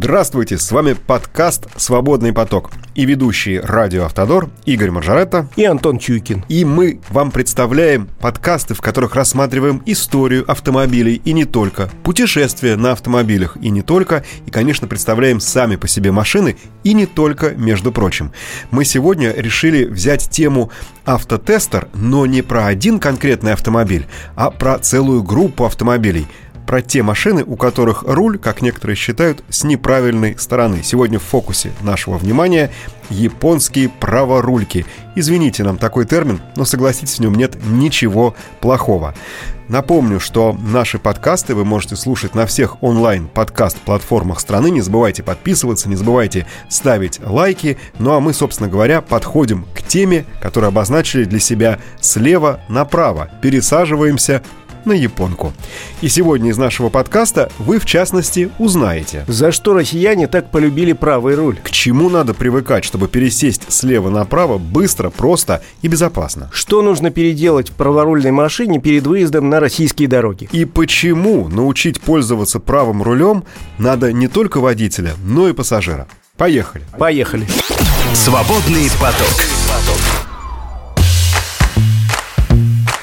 Здравствуйте, с вами подкаст «Свободный поток» и ведущие радио «Автодор» Игорь Маржаретта и Антон Чуйкин. И мы вам представляем подкасты, в которых рассматриваем историю автомобилей и не только, путешествия на автомобилях и не только, и, конечно, представляем сами по себе машины и не только, между прочим. Мы сегодня решили взять тему автотестер, но не про один конкретный автомобиль, а про целую группу автомобилей – про те машины, у которых руль, как некоторые считают, с неправильной стороны. Сегодня в фокусе нашего внимания японские праворульки. Извините нам такой термин, но согласитесь, в нем нет ничего плохого. Напомню, что наши подкасты вы можете слушать на всех онлайн-подкаст-платформах страны. Не забывайте подписываться, не забывайте ставить лайки. Ну а мы, собственно говоря, подходим к теме, которую обозначили для себя слева направо. Пересаживаемся на японку. И сегодня из нашего подкаста вы, в частности, узнаете. За что россияне так полюбили правый руль? К чему надо привыкать, чтобы пересесть слева направо быстро, просто и безопасно? Что нужно переделать в праворульной машине перед выездом на российские дороги? И почему научить пользоваться правым рулем надо не только водителя, но и пассажира? Поехали. Поехали. Свободный поток.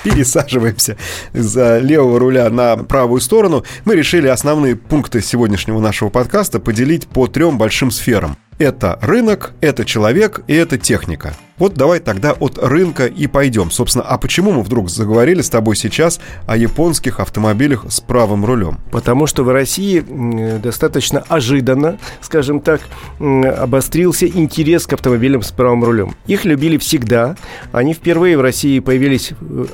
Пересаживаемся за левого руля на правую сторону, мы решили основные пункты сегодняшнего нашего подкаста поделить по трем большим сферам. Это рынок, это человек и это техника. Вот давай тогда от рынка и пойдем. Собственно, а почему мы вдруг заговорили с тобой сейчас о японских автомобилях с правым рулем? Потому что в России достаточно ожиданно, скажем так, обострился интерес к автомобилям с правым рулем. Их любили всегда. Они впервые в России появились в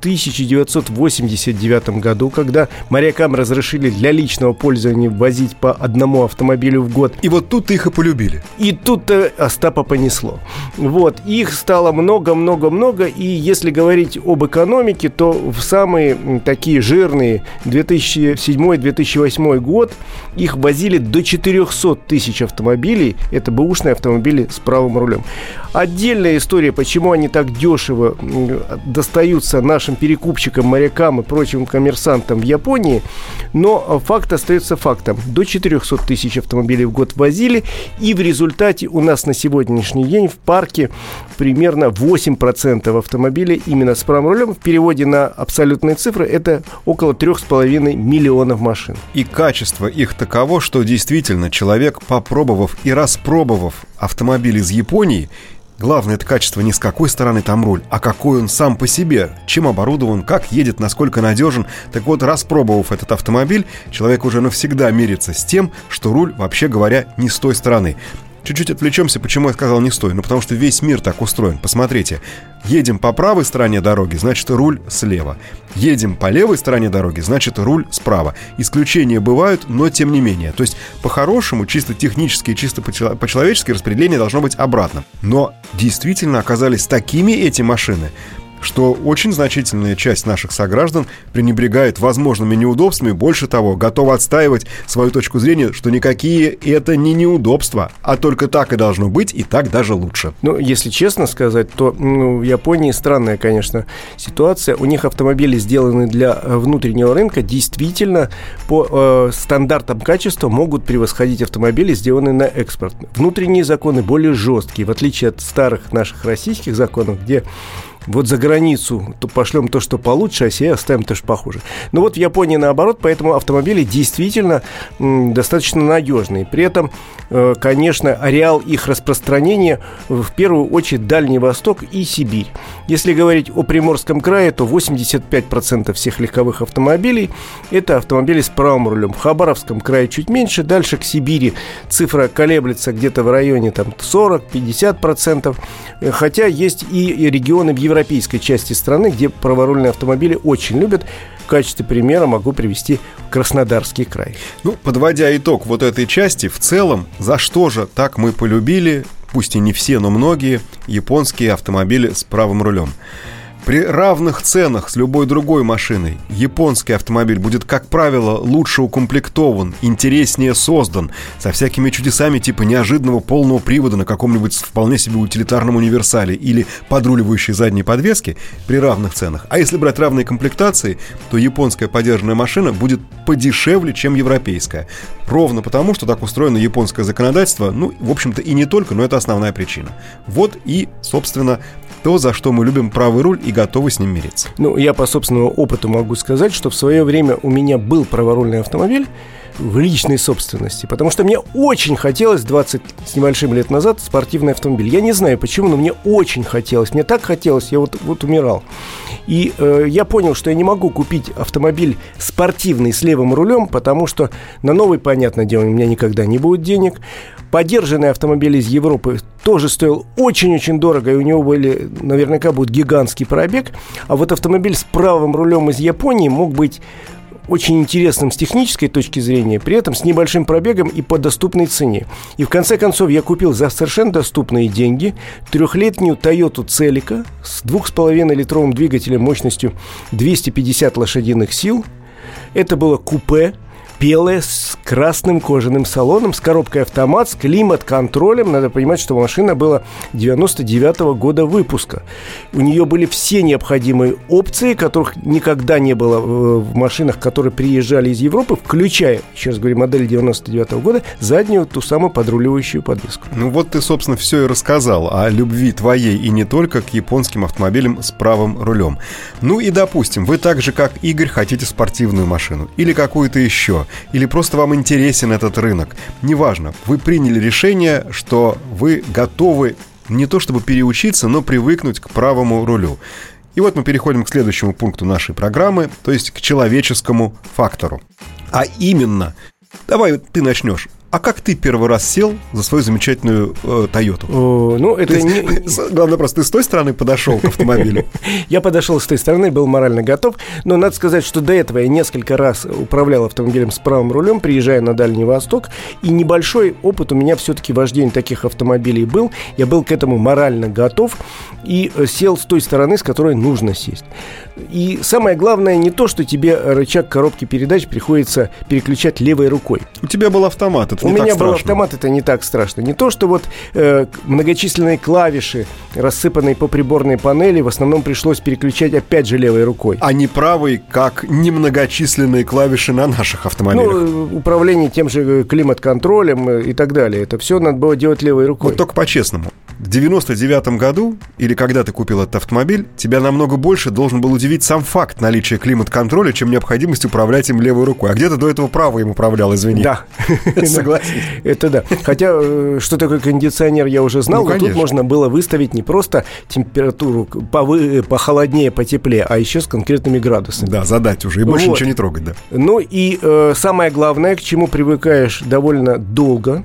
1989 году, когда морякам разрешили для личного пользования возить по одному автомобилю в год. И вот тут их и полюбили. И тут-то Остапа понесло. Вот. Их стало много-много-много, и если говорить об экономике, то в самые такие жирные 2007-2008 год их возили до 400 тысяч автомобилей, это бэушные автомобили с правым рулем. Отдельная история, почему они так дешево достаются нашим перекупщикам, морякам и прочим коммерсантам в Японии, но факт остается фактом. До 400 тысяч автомобилей в год возили, и в результате у нас на сегодняшний день в парке примерно 8% автомобилей именно с правым рулем. В переводе на абсолютные цифры это около 3,5 миллионов машин. И качество их таково, что действительно человек, попробовав и распробовав автомобиль из Японии, Главное это качество не с какой стороны там руль, а какой он сам по себе, чем оборудован, как едет, насколько надежен. Так вот, распробовав этот автомобиль, человек уже навсегда мирится с тем, что руль, вообще говоря, не с той стороны. Чуть-чуть отвлечемся, почему я сказал не стой. Ну, потому что весь мир так устроен. Посмотрите. Едем по правой стороне дороги, значит, руль слева. Едем по левой стороне дороги, значит, руль справа. Исключения бывают, но тем не менее. То есть, по-хорошему, чисто технически чисто по-человечески распределение должно быть обратно. Но действительно оказались такими эти машины, что очень значительная часть наших сограждан пренебрегает возможными неудобствами, больше того, готова отстаивать свою точку зрения, что никакие это не неудобства, а только так и должно быть, и так даже лучше. Ну, если честно сказать, то ну, в Японии странная, конечно, ситуация. У них автомобили, сделаны для э, внутреннего рынка, действительно по э, стандартам качества могут превосходить автомобили, сделанные на экспорт. Внутренние законы более жесткие, в отличие от старых наших российских законов, где вот за границу то пошлем то, что получше, а себе оставим то, что похуже. Но вот в Японии наоборот, поэтому автомобили действительно достаточно надежные. При этом, э, конечно, ареал их распространения в первую очередь Дальний Восток и Сибирь. Если говорить о Приморском крае, то 85% всех легковых автомобилей это автомобили с правым рулем. В Хабаровском крае чуть меньше, дальше к Сибири цифра колеблется где-то в районе там 40-50%, хотя есть и регионы в Европе европейской части страны, где праворульные автомобили очень любят. В качестве примера могу привести Краснодарский край. Ну, подводя итог вот этой части, в целом, за что же так мы полюбили, пусть и не все, но многие, японские автомобили с правым рулем? При равных ценах с любой другой машиной японский автомобиль будет, как правило, лучше укомплектован, интереснее создан, со всякими чудесами типа неожиданного полного привода на каком-нибудь вполне себе утилитарном универсале или подруливающей задней подвески при равных ценах. А если брать равные комплектации, то японская подержанная машина будет подешевле, чем европейская. Ровно потому, что так устроено японское законодательство, ну, в общем-то, и не только, но это основная причина. Вот и, собственно, то, за что мы любим правый руль и готовы с ним мириться. Ну, я по собственному опыту могу сказать, что в свое время у меня был праворульный автомобиль, в личной собственности. Потому что мне очень хотелось 20 с небольшим лет назад спортивный автомобиль. Я не знаю почему, но мне очень хотелось. Мне так хотелось, я вот, вот умирал. И э, я понял, что я не могу купить автомобиль спортивный с левым рулем, потому что на новый, понятное дело, у меня никогда не будет денег. Подержанный автомобиль из Европы тоже стоил очень-очень дорого, и у него были, наверняка, будет гигантский пробег. А вот автомобиль с правым рулем из Японии мог быть очень интересным с технической точки зрения, при этом с небольшим пробегом и по доступной цене. И в конце концов я купил за совершенно доступные деньги трехлетнюю Toyota Celica с 2,5 литровым двигателем мощностью 250 лошадиных сил. Это было купе белая с красным кожаным салоном, с коробкой автомат, с климат-контролем. Надо понимать, что машина была 99 -го года выпуска. У нее были все необходимые опции, которых никогда не было в машинах, которые приезжали из Европы, включая, раз говорю, модель 99 -го года, заднюю ту самую подруливающую подвеску. Ну вот ты, собственно, все и рассказал о любви твоей и не только к японским автомобилям с правым рулем. Ну и допустим, вы так же, как Игорь, хотите спортивную машину или какую-то еще или просто вам интересен этот рынок. Неважно, вы приняли решение, что вы готовы не то чтобы переучиться, но привыкнуть к правому рулю. И вот мы переходим к следующему пункту нашей программы, то есть к человеческому фактору. А именно, давай ты начнешь а как ты первый раз сел за свою замечательную э? О, ну, это есть, не... Главное, просто ты с той стороны подошел к автомобилю. Я подошел с той стороны, был морально готов. Но надо сказать, что до этого я несколько раз управлял автомобилем с правым рулем, приезжая на Дальний Восток. И небольшой опыт у меня все-таки вождения таких автомобилей был. Я был к этому морально готов и э, сел с той стороны, с которой нужно сесть. И самое главное не то, что тебе рычаг коробки передач приходится переключать левой рукой. У тебя был автомат, это у меня был автомат, это не так страшно. Не то, что вот э, многочисленные клавиши, рассыпанные по приборной панели, в основном пришлось переключать опять же левой рукой. А не правой, как немногочисленные клавиши на наших автомобилях. Ну, управление тем же климат-контролем и так далее. Это все надо было делать левой рукой. Вот только по-честному. В 99 году, или когда ты купил этот автомобиль, тебя намного больше должен был удивить сам факт наличия климат-контроля, чем необходимость управлять им левой рукой. А где-то до этого правой им управлял, извини. Да. Согласен. Это да. Хотя, э, что такое кондиционер, я уже знал, ну, но тут можно было выставить не просто температуру повы... похолоднее, потеплее, а еще с конкретными градусами. Да, задать уже, и больше вот. ничего не трогать, да. Ну и э, самое главное, к чему привыкаешь довольно долго,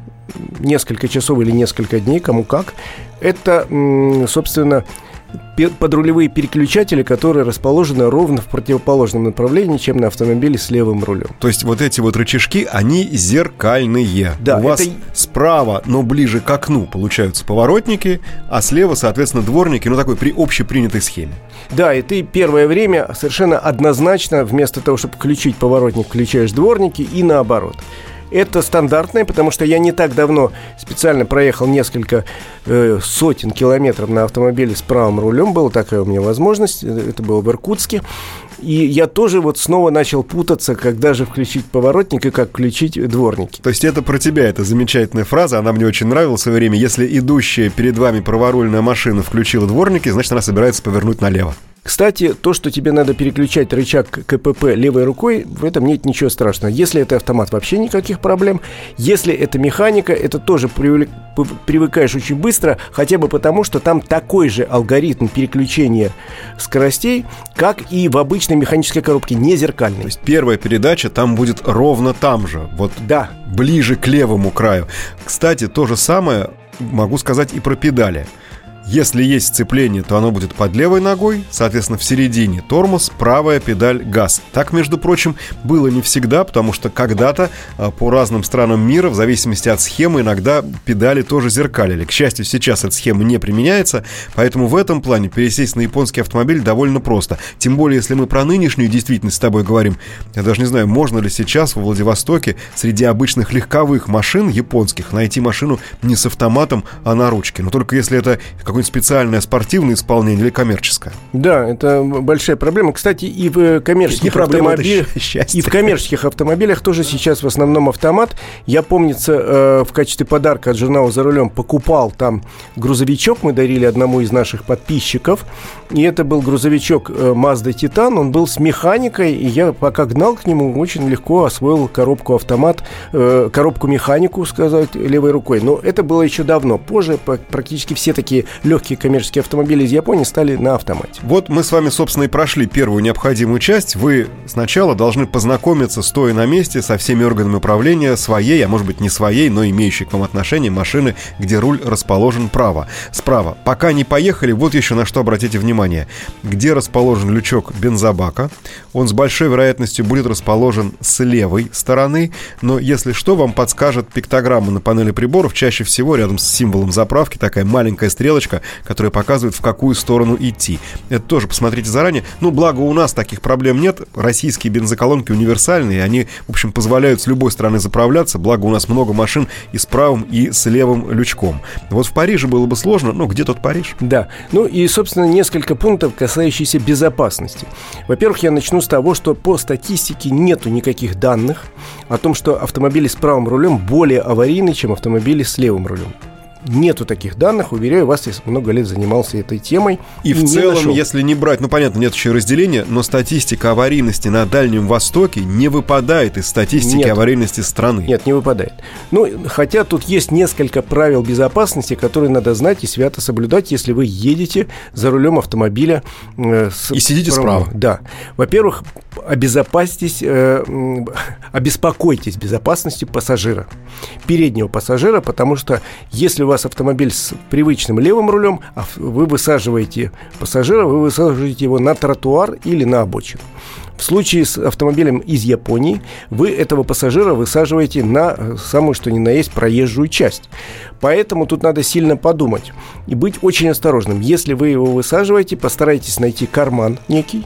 несколько часов или несколько дней, кому как, это, собственно, подрулевые переключатели, которые расположены ровно в противоположном направлении, чем на автомобиле с левым рулем. То есть вот эти вот рычажки, они зеркальные. Да, У вас справа, но ближе к окну получаются поворотники, а слева, соответственно, дворники, ну такой при общепринятой схеме. Да, и ты первое время совершенно однозначно вместо того, чтобы включить поворотник, включаешь дворники и наоборот. Это стандартное, потому что я не так давно специально проехал несколько э, сотен километров на автомобиле с правым рулем. Была такая у меня возможность. Это было в Иркутске. И я тоже вот снова начал путаться, когда же включить поворотник и как включить дворники. То есть это про тебя, это замечательная фраза, она мне очень нравилась в свое время. Если идущая перед вами праворульная машина включила дворники, значит она собирается повернуть налево. Кстати, то, что тебе надо переключать рычаг КПП левой рукой, в этом нет ничего страшного. Если это автомат, вообще никаких проблем. Если это механика, это тоже привыкаешь очень быстро, хотя бы потому, что там такой же алгоритм переключения скоростей, как и в обычной механической коробке, не зеркальной. То есть первая передача там будет ровно там же, вот да. ближе к левому краю. Кстати, то же самое могу сказать и про педали. Если есть сцепление, то оно будет под левой ногой, соответственно, в середине тормоз, правая педаль газ. Так, между прочим, было не всегда, потому что когда-то а, по разным странам мира, в зависимости от схемы, иногда педали тоже зеркалили. К счастью, сейчас эта схема не применяется, поэтому в этом плане пересесть на японский автомобиль довольно просто. Тем более, если мы про нынешнюю действительность с тобой говорим, я даже не знаю, можно ли сейчас во Владивостоке среди обычных легковых машин японских найти машину не с автоматом, а на ручке. Но только если это какое-нибудь специальное спортивное исполнение или коммерческое. Да, это большая проблема. Кстати, и в коммерческих автомобилях, и в коммерческих автомобилях тоже сейчас в основном автомат. Я, помнится, э, в качестве подарка от журнала «За рулем» покупал там грузовичок, мы дарили одному из наших подписчиков. И это был грузовичок э, Mazda Titan, он был с механикой, и я пока гнал к нему, очень легко освоил коробку автомат, э, коробку механику, сказать, левой рукой. Но это было еще давно. Позже практически все такие легкие коммерческие автомобили из Японии стали на автомате. Вот мы с вами, собственно, и прошли первую необходимую часть. Вы сначала должны познакомиться, стоя на месте, со всеми органами управления своей, а может быть не своей, но имеющей к вам отношение машины, где руль расположен право. Справа. Пока не поехали, вот еще на что обратите внимание. Где расположен лючок бензобака. Он с большой вероятностью будет расположен с левой стороны, но если что, вам подскажет пиктограмма на панели приборов, чаще всего рядом с символом заправки такая маленькая стрелочка, которая показывает, в какую сторону идти. Это тоже посмотрите заранее. Ну, благо у нас таких проблем нет. Российские бензоколонки универсальные, они, в общем, позволяют с любой стороны заправляться, благо у нас много машин и с правым, и с левым лючком. Вот в Париже было бы сложно, но где тот Париж? Да, ну и, собственно, несколько пунктов, касающихся безопасности. Во-первых, я начну с того, что по статистике нету никаких данных о том, что автомобили с правым рулем более аварийны, чем автомобили с левым рулем. Нету таких данных, уверяю вас, я много лет занимался этой темой. И, и в целом, нашел. если не брать, ну понятно, нет еще разделения, но статистика аварийности на Дальнем Востоке не выпадает из статистики нет. аварийности страны. Нет, не выпадает. Ну, хотя тут есть несколько правил безопасности, которые надо знать и свято соблюдать, если вы едете за рулем автомобиля. Э, с... И сидите справа. Да. Во-первых, обезопасьтесь, э, обеспокойтесь безопасностью пассажира, переднего пассажира, потому что если вас автомобиль с привычным левым рулем, а вы высаживаете пассажира, вы высаживаете его на тротуар или на обочину. В случае с автомобилем из Японии вы этого пассажира высаживаете на э, самую что ни на есть проезжую часть. Поэтому тут надо сильно подумать и быть очень осторожным. Если вы его высаживаете, постарайтесь найти карман некий,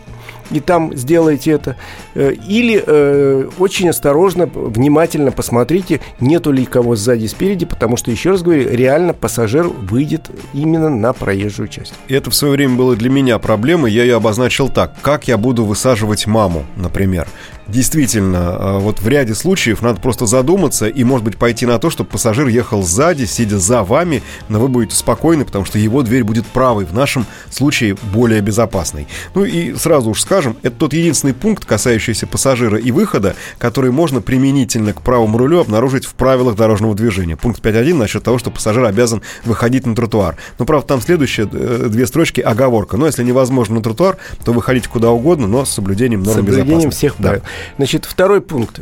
и там сделайте это. Э, или э, очень осторожно, внимательно посмотрите, нету ли кого сзади, спереди, потому что, еще раз говорю, реально пассажир выйдет именно на проезжую часть. Это в свое время было для меня проблемой. Я ее обозначил так. Как я буду высаживать маму, например? Действительно, а, вот в ряде случаев надо просто задуматься и, может быть, пойти на то, чтобы пассажир ехал сзади, сидя за вами, но вы будете спокойны, потому что его дверь будет правой, в нашем случае более безопасной. Ну и сразу уж скажем, это тот единственный пункт, касающийся пассажира и выхода, который можно применительно к правому рулю обнаружить в правилах дорожного движения. Пункт 5.1 насчет того, что пассажир обязан выходить на тротуар. Но, правда, там следующие э, две строчки оговорка. Но если невозможно на тротуар, то выходить куда угодно, но с соблюдением норм безопасности. Всех правил. Да. Значит, второй пункт,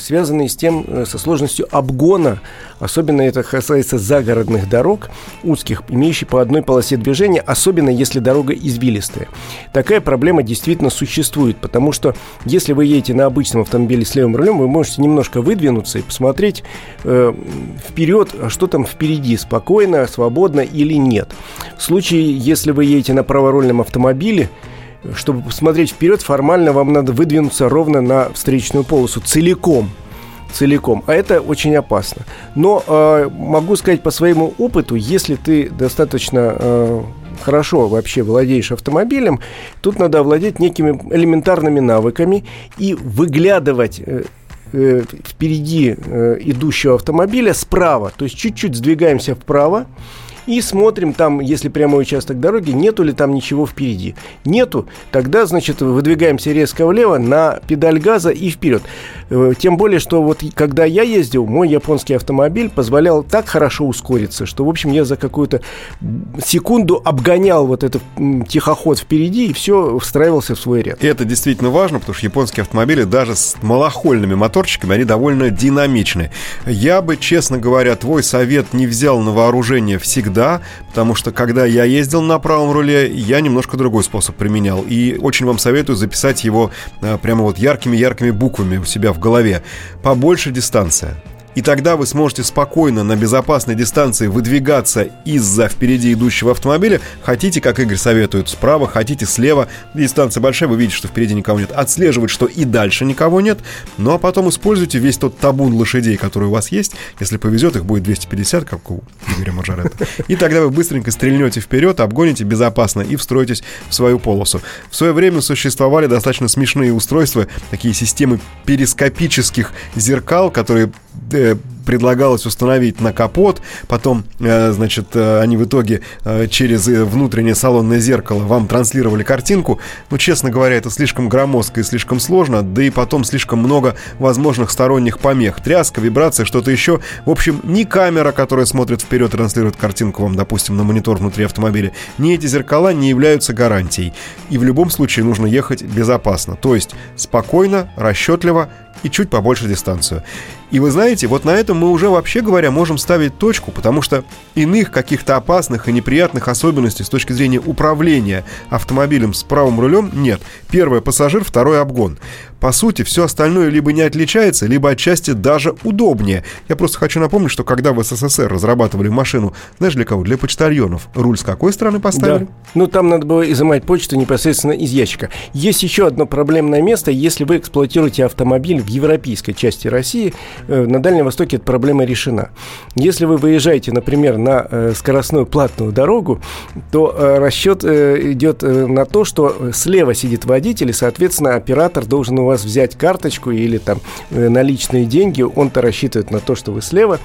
связанный с тем, э, со сложностью обгона, особенно это касается загородных дорог, узких, имеющих по одной полосе движения, особенно если дорога извилистая. Такая проблема действительно существует, потому что если вы едете на обычном автомобиле с левым рулем, вы можете немножко выдвинуться и посмотреть э, вперед, а что там впереди, спокойно, свободно или нет. В случае, если вы едете на праворульном автомобиле, чтобы посмотреть вперед, формально вам надо выдвинуться ровно на встречную полосу. Целиком. Целиком, а это очень опасно. Но э, могу сказать по своему опыту, если ты достаточно э, хорошо вообще владеешь автомобилем, тут надо овладеть некими элементарными навыками и выглядывать э, э впереди э, идущего автомобиля справа, то есть чуть-чуть сдвигаемся вправо и смотрим там, если прямой участок дороги, нету ли там ничего впереди. Нету, тогда, значит, выдвигаемся резко влево на педаль газа и вперед. Э, тем более, что вот когда я ездил, мой японский автомобиль позволял так хорошо ускориться, что, в общем, я за какую-то секунду обгонял вот этот тихоход впереди и все встраивался в свой ряд. Это действительно важно, потому что японские автомобили даже с малохольными моторчиками, они довольно динамичны. Я бы, честно говоря, твой совет не взял на вооружение всегда всегда, потому что когда я ездил на правом руле, я немножко другой способ применял. И очень вам советую записать его э, прямо вот яркими-яркими буквами у себя в голове. Побольше дистанция. И тогда вы сможете спокойно на безопасной дистанции выдвигаться из-за впереди идущего автомобиля. Хотите, как Игорь советует, справа, хотите слева. Дистанция большая, вы видите, что впереди никого нет. Отслеживать, что и дальше никого нет. Ну а потом используйте весь тот табун лошадей, который у вас есть. Если повезет, их будет 250, как у Игоря Маржарета. И тогда вы быстренько стрельнете вперед, обгоните безопасно и встроитесь в свою полосу. В свое время существовали достаточно смешные устройства, такие системы перископических зеркал, которые uh, предлагалось установить на капот, потом, э, значит, э, они в итоге э, через внутреннее салонное зеркало вам транслировали картинку. Ну, честно говоря, это слишком громоздко и слишком сложно, да и потом слишком много возможных сторонних помех. Тряска, вибрация, что-то еще. В общем, ни камера, которая смотрит вперед, транслирует картинку вам, допустим, на монитор внутри автомобиля, ни эти зеркала не являются гарантией. И в любом случае нужно ехать безопасно, то есть спокойно, расчетливо и чуть побольше дистанцию. И вы знаете, вот на этом мы уже вообще говоря можем ставить точку, потому что иных каких-то опасных и неприятных особенностей с точки зрения управления автомобилем с правым рулем нет. Первое пассажир, второй обгон. По сути, все остальное либо не отличается, либо отчасти даже удобнее. Я просто хочу напомнить, что когда в СССР разрабатывали машину, знаешь для кого? Для почтальонов. Руль с какой стороны поставили? Да. Ну, там надо было изымать почту непосредственно из ящика. Есть еще одно проблемное место. Если вы эксплуатируете автомобиль в европейской части России, э, на Дальнем Востоке эта проблема решена. Если вы выезжаете, например, на э, скоростную платную дорогу, то э, расчет идет на то, что слева сидит водитель, и, соответственно, оператор должен у вас взять карточку или там э, наличные деньги, он-то рассчитывает на то, что вы слева.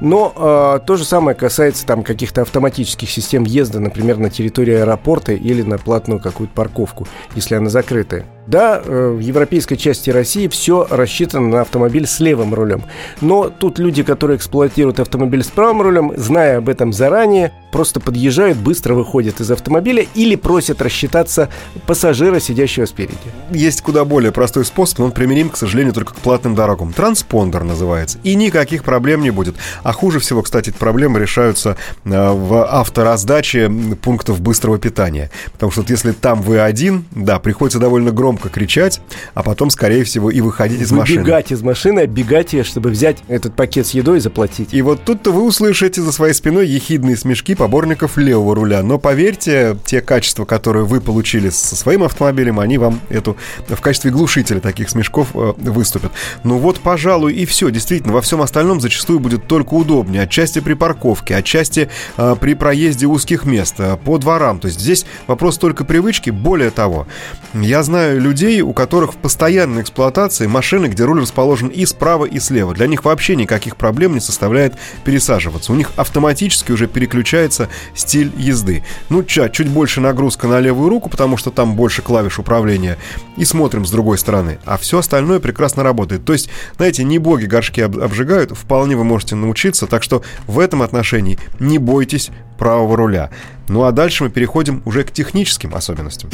Но э, то же самое касается там каких-то автоматических систем езда, например, на территории аэропорта или на платную какую-то парковку, если она закрытая. Да, э, в европейской части России все рассчитано на автомобиль с левым рулем. Но тут люди, которые эксплуатируют автомобиль с правым рулем, зная об этом заранее, просто подъезжают, быстро выходят из автомобиля или просят рассчитаться пассажира, сидящего спереди. Есть куда более простой способ, но он применим, к сожалению, только к платным дорогам. Транспондер называется. И никаких проблем не будет. А хуже всего, кстати, эти проблемы решаются э, в автораздаче пунктов быстрого питания. Потому что вот если там вы один, да, приходится довольно громко громко кричать, а потом, скорее всего, и выходить из машины. Выбегать из машины, оббегать ее, чтобы взять этот пакет с едой и заплатить. И вот тут-то вы услышите за своей спиной ехидные смешки поборников левого руля. Но поверьте, те качества, которые вы получили со своим автомобилем, они вам эту в качестве глушителя таких смешков э, выступят. Ну вот, пожалуй, и все. Действительно, во всем остальном зачастую будет только удобнее. Отчасти при парковке, отчасти э, при проезде узких мест, э, по дворам. То есть здесь вопрос только привычки. Более того, я знаю людей, у которых в постоянной эксплуатации машины, где руль расположен и справа, и слева. Для них вообще никаких проблем не составляет пересаживаться. У них автоматически уже переключается стиль езды. Ну, ча, чуть больше нагрузка на левую руку, потому что там больше клавиш управления. И смотрим с другой стороны. А все остальное прекрасно работает. То есть, знаете, не боги горшки обжигают, вполне вы можете научиться. Так что в этом отношении не бойтесь правого руля. Ну а дальше мы переходим уже к техническим особенностям.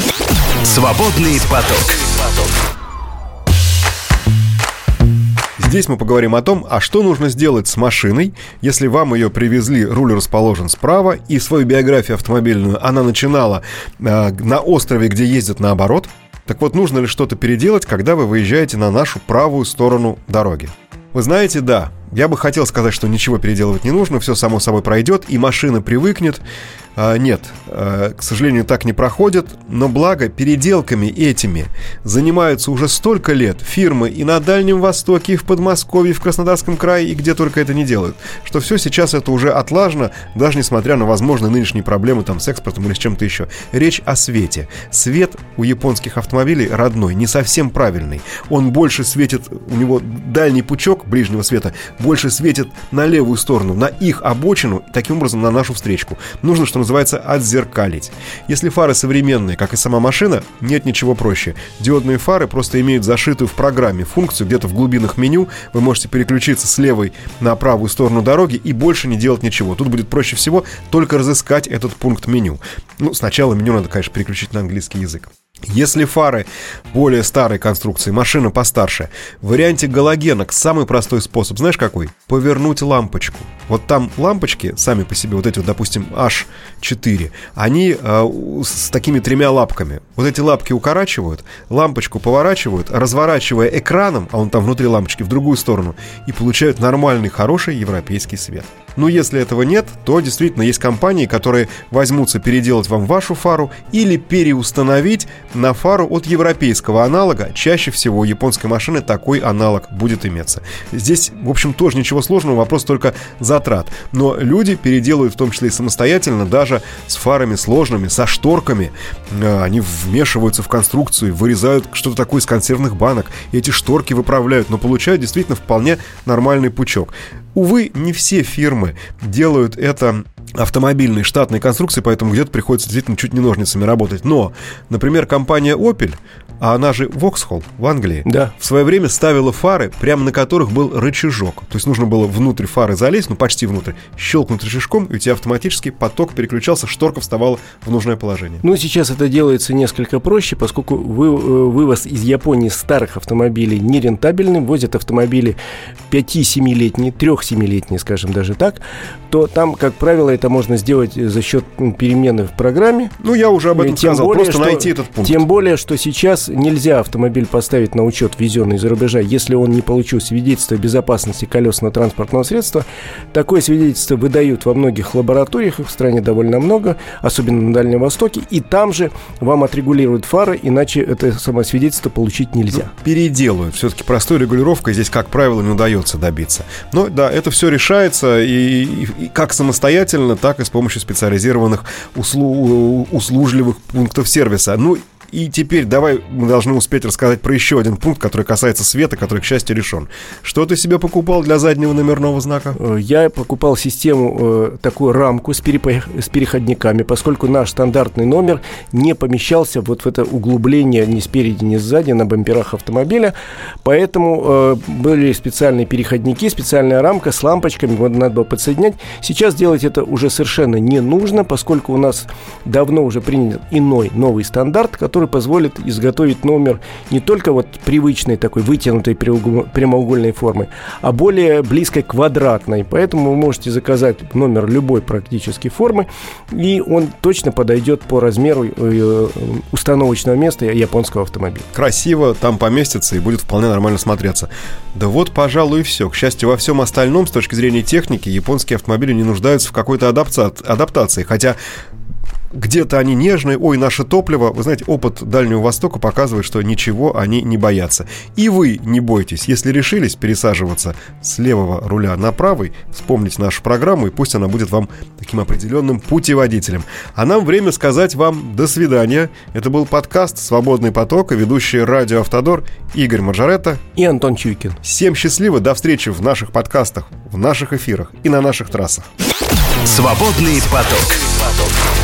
Свободный поток. Здесь мы поговорим о том, а что нужно сделать с машиной, если вам ее привезли, руль расположен справа, и свою биографию автомобильную она начинала э, на острове, где ездят наоборот. Так вот, нужно ли что-то переделать, когда вы выезжаете на нашу правую сторону дороги? Вы знаете, да, я бы хотел сказать, что ничего переделывать не нужно, все само собой пройдет, и машина привыкнет. А, нет, а, к сожалению, так не проходит, но благо переделками этими занимаются уже столько лет фирмы и на Дальнем Востоке, и в Подмосковье, и в Краснодарском крае, и где только это не делают, что все сейчас это уже отлажено, даже несмотря на возможные нынешние проблемы там с экспортом или с чем-то еще. Речь о свете. Свет у японских автомобилей родной, не совсем правильный. Он больше светит, у него дальний пучок ближнего света больше светит на левую сторону, на их обочину, таким образом на нашу встречку. Нужно, что называется, отзеркалить. Если фары современные, как и сама машина, нет ничего проще. Диодные фары просто имеют зашитую в программе функцию, где-то в глубинах меню вы можете переключиться с левой на правую сторону дороги и больше не делать ничего. Тут будет проще всего только разыскать этот пункт меню. Ну, сначала меню надо, конечно, переключить на английский язык. Если фары более старой конструкции, машина постарше, в варианте галогенок самый простой способ, знаешь какой? Повернуть лампочку. Вот там лампочки сами по себе, вот эти вот, допустим, H4, они э, с такими тремя лапками. Вот эти лапки укорачивают, лампочку поворачивают, разворачивая экраном, а он там внутри лампочки, в другую сторону, и получают нормальный, хороший европейский свет. Но если этого нет, то действительно есть компании, которые возьмутся переделать вам вашу фару или переустановить на фару от европейского аналога. Чаще всего у японской машины такой аналог будет иметься. Здесь, в общем, тоже ничего сложного, вопрос только затрат. Но люди переделывают в том числе и самостоятельно, даже с фарами сложными, со шторками. Э, они вмешиваются в конструкцию, вырезают что-то такое из консервных банок. И эти шторки выправляют, но получают действительно вполне нормальный пучок. Увы, не все фирмы делают это автомобильной штатной конструкции, поэтому где-то приходится действительно чуть не ножницами работать. Но, например, компания Opel а она же Воксхолл в Англии, да. в свое время ставила фары, прямо на которых был рычажок. То есть нужно было внутрь фары залезть, ну почти внутрь, щелкнуть рычажком, и у тебя автоматически поток переключался, шторка вставала в нужное положение. Ну, сейчас это делается несколько проще, поскольку вы, э, вывоз из Японии старых автомобилей нерентабельный, возят автомобили 5-7-летние, 3-7-летние, скажем даже так, то там, как правило, это можно сделать за счет перемены в программе. Ну, я уже об этом тем сказал, более, просто что, найти этот пункт. Тем более, что сейчас нельзя автомобиль поставить на учет, везенный из-за рубежа, если он не получил свидетельство безопасности колесно-транспортного средства. Такое свидетельство выдают во многих лабораториях, их в стране довольно много, особенно на Дальнем Востоке, и там же вам отрегулируют фары, иначе это самое свидетельство получить нельзя. Ну, переделают. Все-таки простой регулировкой здесь, как правило, не удается добиться. Но да, это все решается и, и как самостоятельно, так и с помощью специализированных услу, услужливых пунктов сервиса. Ну, и теперь давай мы должны успеть рассказать про еще один пункт, который касается света, который, к счастью, решен. Что ты себе покупал для заднего номерного знака? Э, я покупал систему, э, такую рамку с, перепо... с переходниками, поскольку наш стандартный номер не помещался вот в это углубление ни спереди, ни сзади на бамперах автомобиля. Поэтому э, были специальные переходники, специальная рамка с лампочками, вот надо было подсоединять. Сейчас делать это уже совершенно не нужно, поскольку у нас давно уже принят иной новый стандарт, который который позволит изготовить номер не только вот привычной такой вытянутой прямоугольной формы, а более близкой квадратной. Поэтому вы можете заказать номер любой практически формы, и он точно подойдет по размеру э, установочного места японского автомобиля. Красиво там поместится и будет вполне нормально смотреться. Да вот, пожалуй, и все. К счастью, во всем остальном, с точки зрения техники, японские автомобили не нуждаются в какой-то адаптации. Хотя где-то они нежные, ой, наше топливо. Вы знаете, опыт Дальнего Востока показывает, что ничего они не боятся. И вы не бойтесь, если решились пересаживаться с левого руля на правый, вспомните нашу программу, и пусть она будет вам таким определенным путеводителем. А нам время сказать вам до свидания. Это был подкаст «Свободный поток» и ведущие радио «Автодор» Игорь Маржаретта и Антон Чуйкин. Всем счастливо, до встречи в наших подкастах, в наших эфирах и на наших трассах. «Свободный поток».